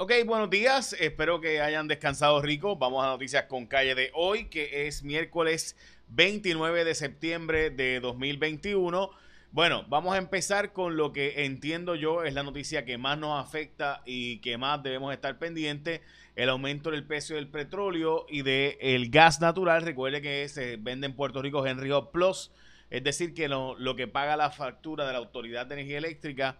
Ok, buenos días. Espero que hayan descansado rico. Vamos a noticias con calle de hoy, que es miércoles 29 de septiembre de 2021. Bueno, vamos a empezar con lo que entiendo yo es la noticia que más nos afecta y que más debemos estar pendientes, el aumento del precio del petróleo y del gas natural. Recuerde que se vende en Puerto Rico Henry Hub Plus, es decir, que lo, lo que paga la factura de la Autoridad de Energía Eléctrica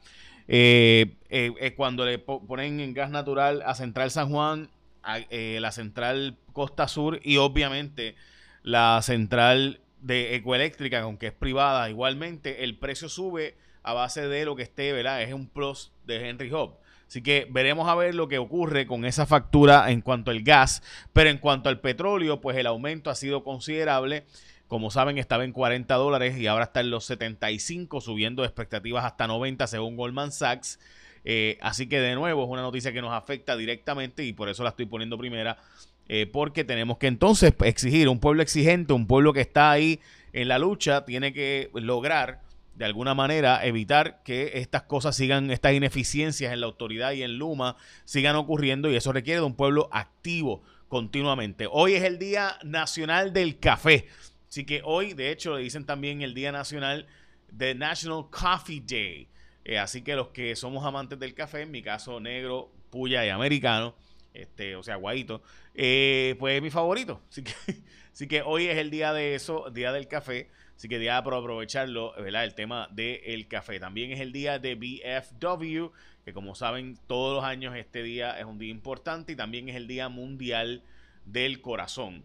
eh, eh, cuando le ponen en gas natural a Central San Juan, a, eh, la Central Costa Sur y obviamente la Central de Ecoeléctrica, aunque es privada, igualmente el precio sube a base de lo que esté, ¿verdad? Es un plus de Henry Hub. Así que veremos a ver lo que ocurre con esa factura en cuanto al gas, pero en cuanto al petróleo, pues el aumento ha sido considerable como saben, estaba en 40 dólares y ahora está en los 75, subiendo expectativas hasta 90 según Goldman Sachs. Eh, así que de nuevo es una noticia que nos afecta directamente y por eso la estoy poniendo primera, eh, porque tenemos que entonces exigir un pueblo exigente, un pueblo que está ahí en la lucha, tiene que lograr de alguna manera evitar que estas cosas sigan, estas ineficiencias en la autoridad y en Luma sigan ocurriendo y eso requiere de un pueblo activo continuamente. Hoy es el Día Nacional del Café. Así que hoy, de hecho, le dicen también el Día Nacional de National Coffee Day. Eh, así que los que somos amantes del café, en mi caso negro, puya y americano, este, o sea, guayito, eh, pues es mi favorito. Así que, así que hoy es el día de eso, día del café. Así que día para aprovecharlo, ¿verdad? El tema del café. También es el día de BFW, que como saben, todos los años este día es un día importante y también es el Día Mundial del Corazón.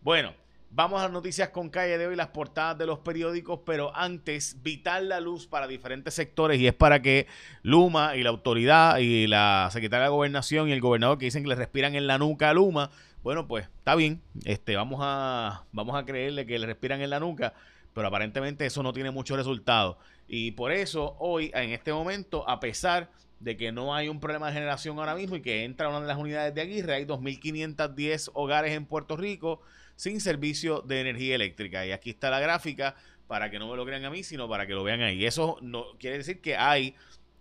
Bueno, Vamos a las noticias con calle de hoy, las portadas de los periódicos, pero antes, vital la luz para diferentes sectores y es para que Luma y la autoridad y la secretaria de Gobernación y el gobernador que dicen que le respiran en la nuca a Luma, bueno, pues está bien, este, vamos, a, vamos a creerle que le respiran en la nuca, pero aparentemente eso no tiene mucho resultado. Y por eso hoy, en este momento, a pesar de que no hay un problema de generación ahora mismo y que entra una de las unidades de Aguirre, hay 2.510 hogares en Puerto Rico sin servicio de energía eléctrica. Y aquí está la gráfica para que no me lo crean a mí, sino para que lo vean ahí. Eso no quiere decir que hay,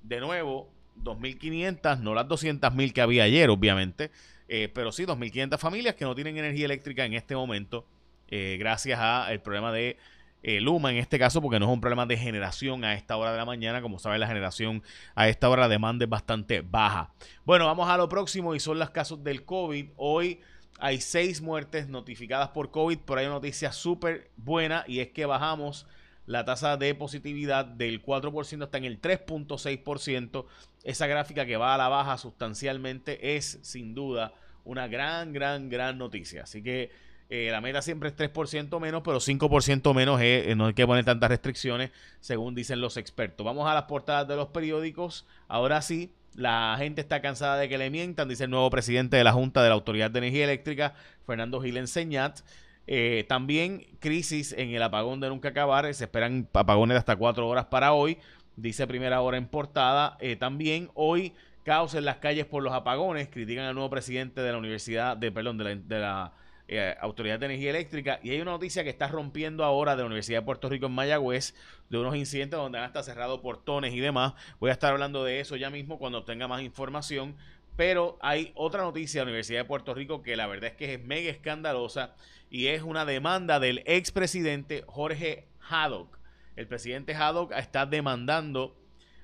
de nuevo, 2.500, no las 200.000 que había ayer, obviamente, eh, pero sí 2.500 familias que no tienen energía eléctrica en este momento, eh, gracias al problema de eh, Luma en este caso, porque no es un problema de generación a esta hora de la mañana. Como saben, la generación a esta hora de demanda es bastante baja. Bueno, vamos a lo próximo y son los casos del COVID. Hoy hay seis muertes notificadas por COVID, pero hay una noticia súper buena y es que bajamos la tasa de positividad del 4% hasta en el 3.6%. Esa gráfica que va a la baja sustancialmente es sin duda una gran, gran, gran noticia. Así que eh, la meta siempre es 3% menos, pero 5% menos eh, no hay que poner tantas restricciones, según dicen los expertos. Vamos a las portadas de los periódicos. Ahora sí, la gente está cansada de que le mientan, dice el nuevo presidente de la Junta de la Autoridad de Energía Eléctrica, Fernando Gil Enseñat. Eh, también crisis en el apagón de nunca acabar. Se esperan apagones de hasta cuatro horas para hoy. Dice primera hora en portada. Eh, también hoy caos en las calles por los apagones. Critican al nuevo presidente de la Universidad, de, perdón, de la eh, Autoridad de Energía Eléctrica. Y hay una noticia que está rompiendo ahora de la Universidad de Puerto Rico en Mayagüez, de unos incidentes donde han hasta cerrado portones y demás. Voy a estar hablando de eso ya mismo cuando tenga más información. Pero hay otra noticia de la Universidad de Puerto Rico que la verdad es que es mega escandalosa y es una demanda del expresidente Jorge Haddock. El presidente Haddock está demandando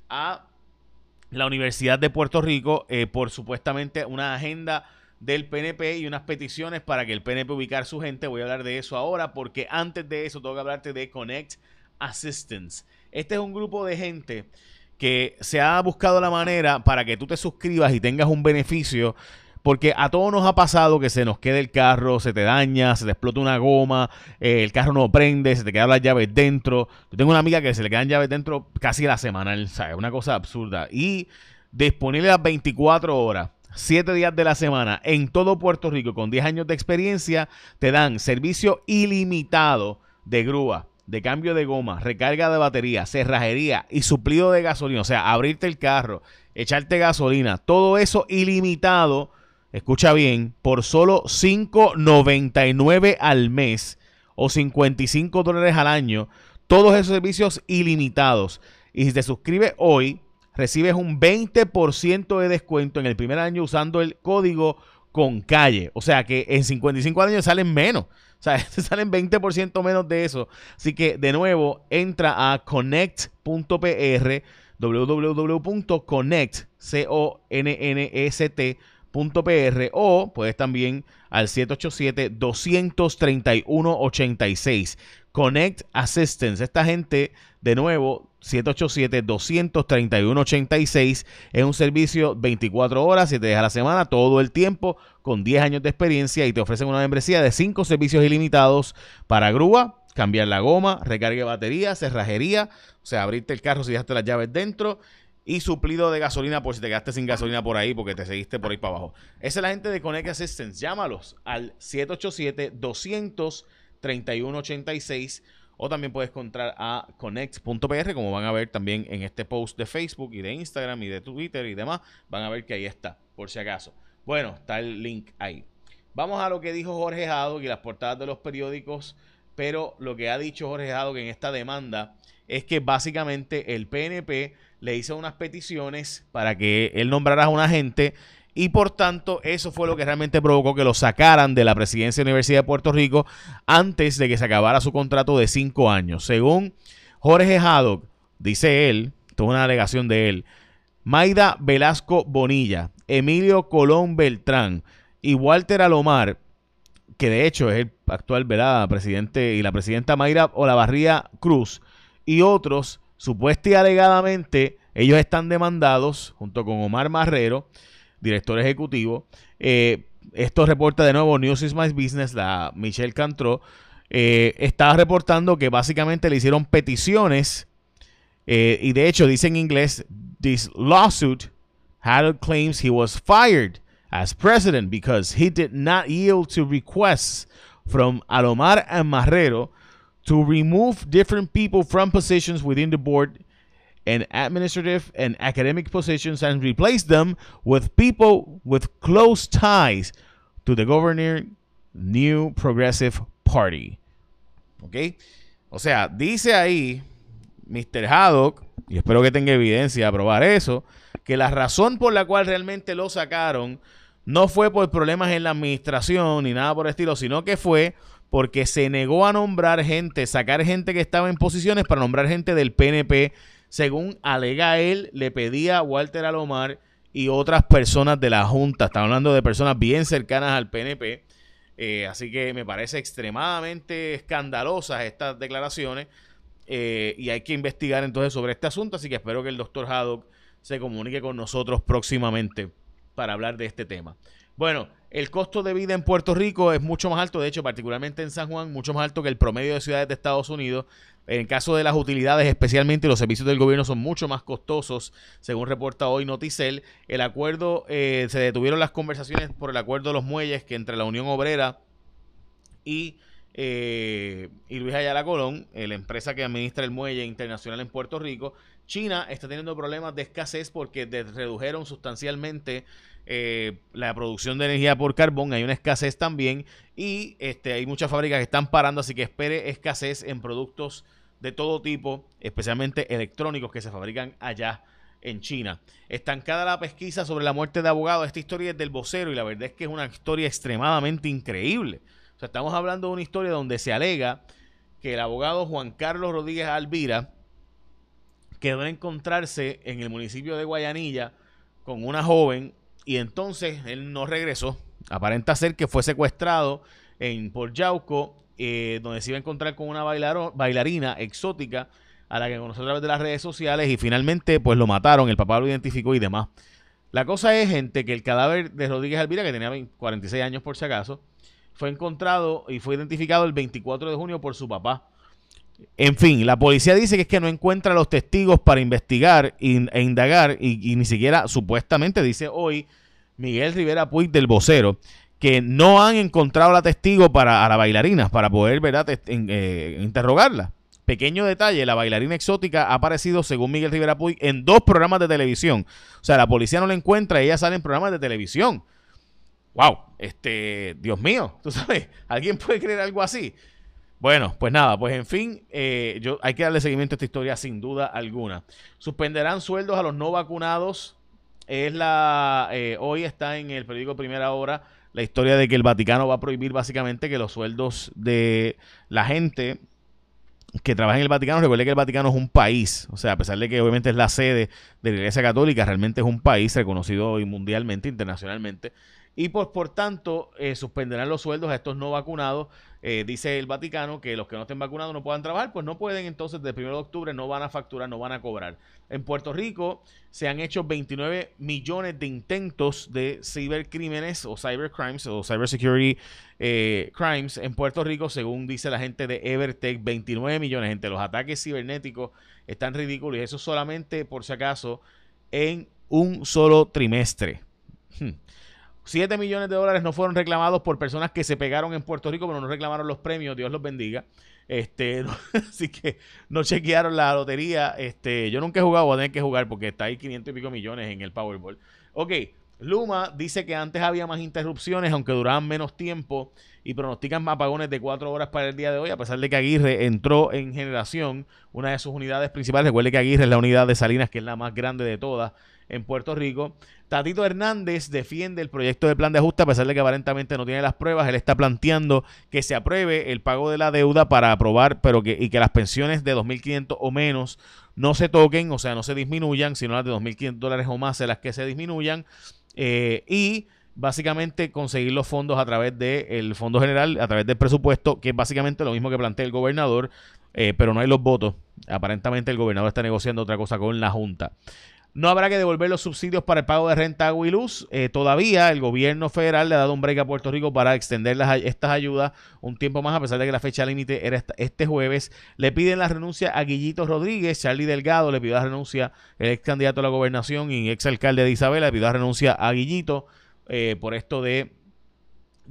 a la Universidad de Puerto Rico eh, por supuestamente una agenda del PNP y unas peticiones para que el PNP ubicar su gente. Voy a hablar de eso ahora porque antes de eso tengo que hablarte de Connect Assistance. Este es un grupo de gente que se ha buscado la manera para que tú te suscribas y tengas un beneficio. Porque a todos nos ha pasado que se nos quede el carro, se te daña, se te explota una goma, eh, el carro no prende, se te quedan las llaves dentro. Yo tengo una amiga que se le quedan llaves dentro casi la semana, ¿sabes? Una cosa absurda. Y disponible las 24 horas 7 días de la semana en todo Puerto Rico con 10 años de experiencia, te dan servicio ilimitado de grúa, de cambio de goma, recarga de batería, cerrajería y suplido de gasolina. O sea, abrirte el carro, echarte gasolina, todo eso ilimitado, escucha bien, por solo $5.99 al mes o 55 dólares al año. Todos esos servicios ilimitados. Y si te suscribes hoy, recibes un 20% de descuento en el primer año usando el código con calle. O sea que en 55 años salen menos. O sea, salen 20% menos de eso. Así que de nuevo, entra a connect.pr www.connect.pr o puedes también al 787-231-86. Connect Assistance. Esta gente, de nuevo, 787-231-86 es un servicio 24 horas, 7 días a la semana, todo el tiempo, con 10 años de experiencia y te ofrecen una membresía de 5 servicios ilimitados para grúa, cambiar la goma, recargue batería, cerrajería, o sea, abrirte el carro si dejaste las llaves dentro y suplido de gasolina por si te quedaste sin gasolina por ahí porque te seguiste por ahí para abajo. Esa es la gente de Connect Assistance. Llámalos al 787-231-86 o también puedes encontrar a connect.pr como van a ver también en este post de Facebook y de Instagram y de Twitter y demás. Van a ver que ahí está, por si acaso. Bueno, está el link ahí. Vamos a lo que dijo Jorge Jado y las portadas de los periódicos pero lo que ha dicho Jorge Jado en esta demanda es que básicamente el PNP le hizo unas peticiones para que él nombrara a un agente y por tanto eso fue lo que realmente provocó que lo sacaran de la presidencia de la Universidad de Puerto Rico antes de que se acabara su contrato de cinco años. Según Jorge Haddock, dice él, toda una alegación de él, Maida Velasco Bonilla, Emilio Colón Beltrán y Walter Alomar que de hecho es el actual ¿verdad? presidente y la presidenta Mayra Olavarría Cruz, y otros, supuestamente y alegadamente, ellos están demandados, junto con Omar Marrero, director ejecutivo. Eh, esto reporta de nuevo News is My Business, la Michelle Cantro. Eh, estaba reportando que básicamente le hicieron peticiones eh, y de hecho dice en inglés, this lawsuit, Harold claims he was fired as president because he did not yield to requests from Alomar and Marrero to remove different people from positions within the board and administrative and academic positions and replace them with people with close ties to the governor New Progressive Party. ¿Ok? O sea, dice ahí Mr. Haddock, y espero que tenga evidencia a probar eso, que la razón por la cual realmente lo sacaron no fue por problemas en la administración ni nada por el estilo, sino que fue porque se negó a nombrar gente, sacar gente que estaba en posiciones para nombrar gente del PNP, según alega él, le pedía a Walter Alomar y otras personas de la Junta. Estamos hablando de personas bien cercanas al PNP. Eh, así que me parece extremadamente escandalosas estas declaraciones eh, y hay que investigar entonces sobre este asunto. Así que espero que el doctor Haddock se comunique con nosotros próximamente para hablar de este tema. Bueno, el costo de vida en Puerto Rico es mucho más alto, de hecho, particularmente en San Juan, mucho más alto que el promedio de ciudades de Estados Unidos. En el caso de las utilidades, especialmente los servicios del gobierno, son mucho más costosos, según reporta hoy Noticel. El acuerdo, eh, se detuvieron las conversaciones por el acuerdo de los muelles que entre la Unión Obrera y, eh, y Luis Ayala Colón, la empresa que administra el muelle internacional en Puerto Rico, China está teniendo problemas de escasez porque redujeron sustancialmente eh, la producción de energía por carbón. Hay una escasez también y este, hay muchas fábricas que están parando, así que espere escasez en productos de todo tipo, especialmente electrónicos que se fabrican allá en China. Estancada la pesquisa sobre la muerte de abogado. Esta historia es del vocero y la verdad es que es una historia extremadamente increíble. O sea, estamos hablando de una historia donde se alega que el abogado Juan Carlos Rodríguez Alvira quedó en encontrarse en el municipio de Guayanilla con una joven y entonces él no regresó. Aparenta ser que fue secuestrado en Port Yauco, eh, donde se iba a encontrar con una bailarina exótica a la que conoció a través de las redes sociales y finalmente pues lo mataron, el papá lo identificó y demás. La cosa es, gente, que el cadáver de Rodríguez Alvira, que tenía 46 años por si acaso, fue encontrado y fue identificado el 24 de junio por su papá. En fin, la policía dice que es que no encuentra los testigos para investigar e indagar y, ni siquiera supuestamente dice hoy Miguel Rivera Puig del vocero que no han encontrado la testigo para a la bailarina para poder ¿verdad? Eh, interrogarla. Pequeño detalle, la bailarina exótica ha aparecido, según Miguel Rivera Puig, en dos programas de televisión. O sea, la policía no la encuentra, ella sale en programas de televisión. ¡Wow! Este, Dios mío, tú sabes, ¿alguien puede creer algo así? Bueno, pues nada, pues en fin, eh, yo, hay que darle seguimiento a esta historia sin duda alguna. Suspenderán sueldos a los no vacunados. Es la eh, hoy está en el periódico Primera Hora la historia de que el Vaticano va a prohibir básicamente que los sueldos de la gente que trabaja en el Vaticano, recuerde que el Vaticano es un país, o sea, a pesar de que obviamente es la sede de la Iglesia Católica, realmente es un país reconocido mundialmente, internacionalmente, y por tanto eh, suspenderán los sueldos a estos no vacunados. Eh, dice el Vaticano que los que no estén vacunados no puedan trabajar, pues no pueden entonces desde el 1 de octubre no van a facturar, no van a cobrar. En Puerto Rico se han hecho 29 millones de intentos de cibercrímenes o cybercrimes o cybersecurity eh, crimes en Puerto Rico, según dice la gente de Evertech, 29 millones. Gente, los ataques cibernéticos están ridículos y eso solamente, por si acaso, en un solo trimestre. Hmm. 7 millones de dólares no fueron reclamados por personas que se pegaron en Puerto Rico, pero no reclamaron los premios, Dios los bendiga. Este, así que no chequearon la lotería. Este, yo nunca he jugado, voy a tener que jugar porque está ahí 500 y pico millones en el Powerball. Ok, Luma dice que antes había más interrupciones, aunque duraban menos tiempo, y pronostican apagones de 4 horas para el día de hoy, a pesar de que Aguirre entró en generación, una de sus unidades principales. Recuerde que Aguirre es la unidad de Salinas, que es la más grande de todas en Puerto Rico. Tatito Hernández defiende el proyecto de plan de ajuste a pesar de que aparentemente no tiene las pruebas. Él está planteando que se apruebe el pago de la deuda para aprobar, pero que, y que las pensiones de 2.500 o menos no se toquen, o sea, no se disminuyan, sino las de 2.500 dólares o más, las que se disminuyan. Eh, y básicamente conseguir los fondos a través del Fondo General, a través del presupuesto, que es básicamente lo mismo que plantea el gobernador, eh, pero no hay los votos. Aparentemente el gobernador está negociando otra cosa con la Junta. No habrá que devolver los subsidios para el pago de renta, agua y luz. Eh, todavía el gobierno federal le ha dado un break a Puerto Rico para extender estas ayudas un tiempo más, a pesar de que la fecha límite era este jueves. Le piden la renuncia a Guillito Rodríguez. Charlie Delgado le pidió la renuncia, el ex candidato a la gobernación y ex alcalde de Isabela, le pidió la renuncia a Guillito eh, por esto de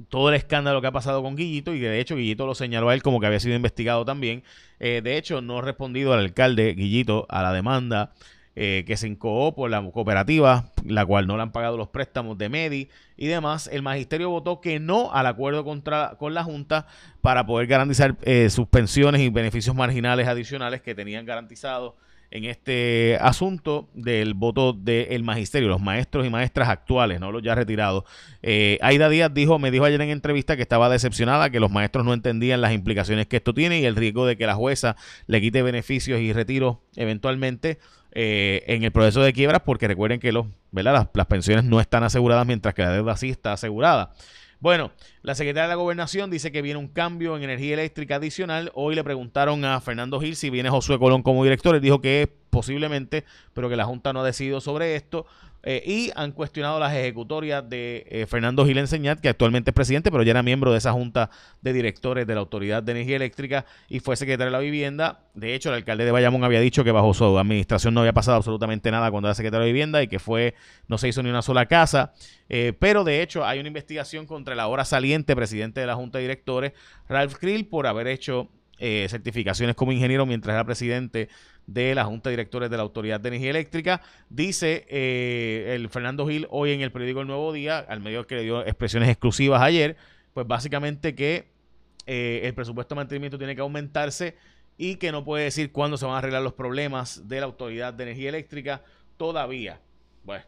todo el escándalo que ha pasado con Guillito y que de hecho Guillito lo señaló a él como que había sido investigado también. Eh, de hecho, no ha respondido al alcalde Guillito a la demanda eh, que se incoó por la cooperativa, la cual no le han pagado los préstamos de Medi y demás. El magisterio votó que no al acuerdo contra, con la Junta para poder garantizar eh, sus pensiones y beneficios marginales adicionales que tenían garantizados en este asunto del voto del magisterio, los maestros y maestras actuales, no los ya retirados. Eh, Aida Díaz dijo, me dijo ayer en entrevista que estaba decepcionada, que los maestros no entendían las implicaciones que esto tiene y el riesgo de que la jueza le quite beneficios y retiro eventualmente. Eh, en el proceso de quiebras, porque recuerden que los, ¿verdad? Las, pensiones no están aseguradas mientras que la deuda sí está asegurada. Bueno, la secretaria de la Gobernación dice que viene un cambio en energía eléctrica adicional. Hoy le preguntaron a Fernando Gil si viene Josué Colón como director. Él dijo que posiblemente, pero que la Junta no ha decidido sobre esto. Eh, y han cuestionado las ejecutorias de eh, Fernando Gil Enseñat, que actualmente es presidente, pero ya era miembro de esa junta de directores de la Autoridad de Energía Eléctrica y fue secretario de la Vivienda. De hecho, el alcalde de Bayamón había dicho que bajo su administración no había pasado absolutamente nada cuando era secretario de Vivienda y que fue no se hizo ni una sola casa. Eh, pero de hecho, hay una investigación contra el ahora saliente presidente de la Junta de Directores, Ralph Krill, por haber hecho certificaciones como ingeniero mientras era presidente de la Junta de Directores de la Autoridad de Energía Eléctrica. Dice eh, el Fernando Gil hoy en el periódico El Nuevo Día, al medio que le dio expresiones exclusivas ayer, pues básicamente que eh, el presupuesto de mantenimiento tiene que aumentarse y que no puede decir cuándo se van a arreglar los problemas de la Autoridad de Energía Eléctrica todavía. Bueno,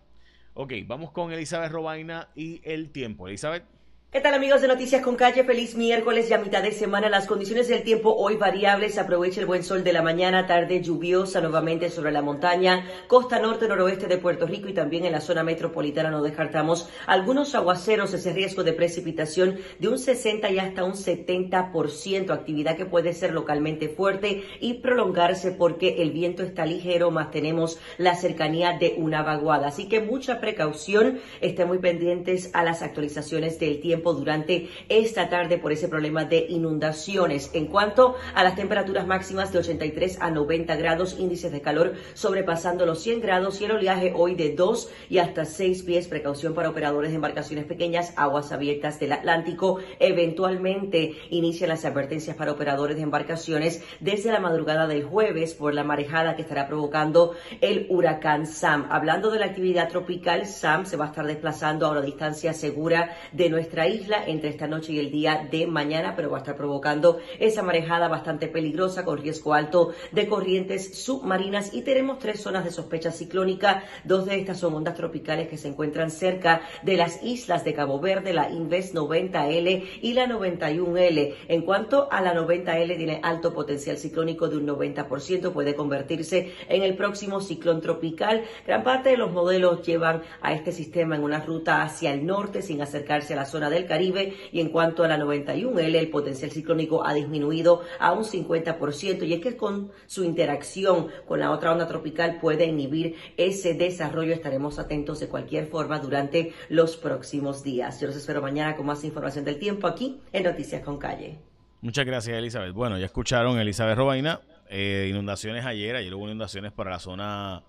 ok, vamos con Elizabeth Robaina y el tiempo. Elizabeth. ¿Qué tal amigos de Noticias con Calle? Feliz miércoles ya mitad de semana. Las condiciones del tiempo hoy variables. Aprovecha el buen sol de la mañana, tarde lluviosa nuevamente sobre la montaña, costa norte, noroeste de Puerto Rico y también en la zona metropolitana no descartamos algunos aguaceros, ese riesgo de precipitación de un 60 y hasta un 70%, actividad que puede ser localmente fuerte y prolongarse porque el viento está ligero, más tenemos la cercanía de una vaguada. Así que mucha precaución, estén muy pendientes a las actualizaciones del tiempo durante esta tarde por ese problema de inundaciones. En cuanto a las temperaturas máximas de 83 a 90 grados, índices de calor sobrepasando los 100 grados y el oleaje hoy de 2 y hasta 6 pies. Precaución para operadores de embarcaciones pequeñas, aguas abiertas del Atlántico. Eventualmente inician las advertencias para operadores de embarcaciones desde la madrugada del jueves por la marejada que estará provocando el huracán Sam. Hablando de la actividad tropical, Sam se va a estar desplazando a una distancia segura de nuestra isla entre esta noche y el día de mañana, pero va a estar provocando esa marejada bastante peligrosa con riesgo alto de corrientes submarinas y tenemos tres zonas de sospecha ciclónica. Dos de estas son ondas tropicales que se encuentran cerca de las islas de Cabo Verde, la Inves 90L y la 91L. En cuanto a la 90L, tiene alto potencial ciclónico de un 90%, puede convertirse en el próximo ciclón tropical. Gran parte de los modelos llevan a este sistema en una ruta hacia el norte sin acercarse a la zona del Caribe y en cuanto a la 91L, el potencial ciclónico ha disminuido a un 50% y es que con su interacción con la otra onda tropical puede inhibir ese desarrollo. Estaremos atentos de cualquier forma durante los próximos días. Yo los espero mañana con más información del tiempo aquí en Noticias con Calle. Muchas gracias, Elizabeth. Bueno, ya escucharon Elizabeth Robaina. Eh, inundaciones ayer, ayer hubo inundaciones para la zona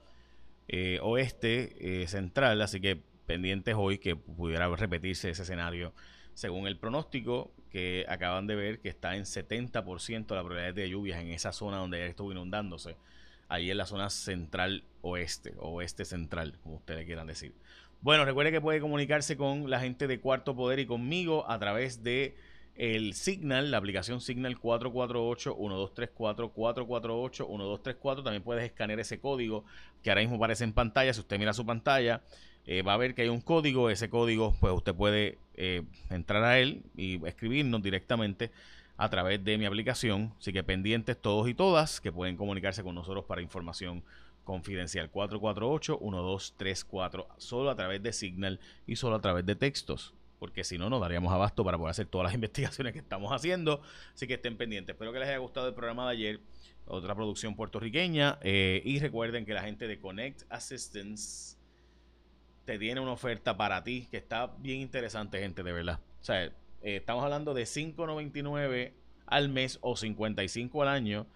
eh, oeste eh, central, así que pendientes hoy que pudiera repetirse ese escenario según el pronóstico que acaban de ver que está en 70% la probabilidad de lluvias en esa zona donde ya estuvo inundándose, ahí en la zona central oeste, oeste central, como ustedes quieran decir. Bueno, recuerde que puede comunicarse con la gente de Cuarto Poder y conmigo a través de el Signal, la aplicación Signal 448-1234, 448-1234. También puedes escanear ese código que ahora mismo aparece en pantalla. Si usted mira su pantalla, eh, va a ver que hay un código. Ese código, pues usted puede eh, entrar a él y escribirnos directamente a través de mi aplicación. Así que pendientes todos y todas que pueden comunicarse con nosotros para información confidencial 448-1234, solo a través de Signal y solo a través de textos porque si no, no daríamos abasto para poder hacer todas las investigaciones que estamos haciendo. Así que estén pendientes. Espero que les haya gustado el programa de ayer, otra producción puertorriqueña. Eh, y recuerden que la gente de Connect Assistance te tiene una oferta para ti que está bien interesante, gente, de verdad. O sea, eh, estamos hablando de 5.99 al mes o 55 al año.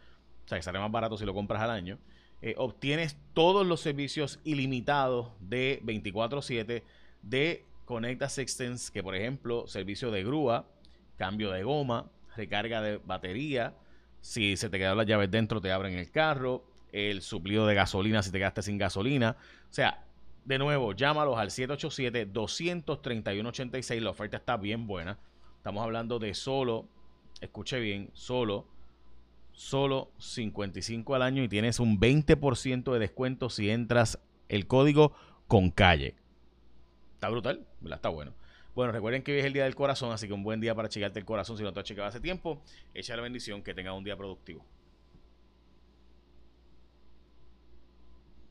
O sea, que sale más barato si lo compras al año. Eh, obtienes todos los servicios ilimitados de 24/7 de Connect Assistance, que por ejemplo, servicio de grúa, cambio de goma, recarga de batería, si se te quedan las llaves dentro, te abren el carro, el suplido de gasolina si te quedaste sin gasolina. O sea, de nuevo, llámalos al 787-231-86. La oferta está bien buena. Estamos hablando de solo, escuche bien, solo, solo 55 al año y tienes un 20% de descuento si entras el código con calle. Está brutal, Está bueno. Bueno, recuerden que hoy es el día del corazón, así que un buen día para chequearte el corazón si no te has chequeado hace tiempo. Echa la bendición, que tenga un día productivo.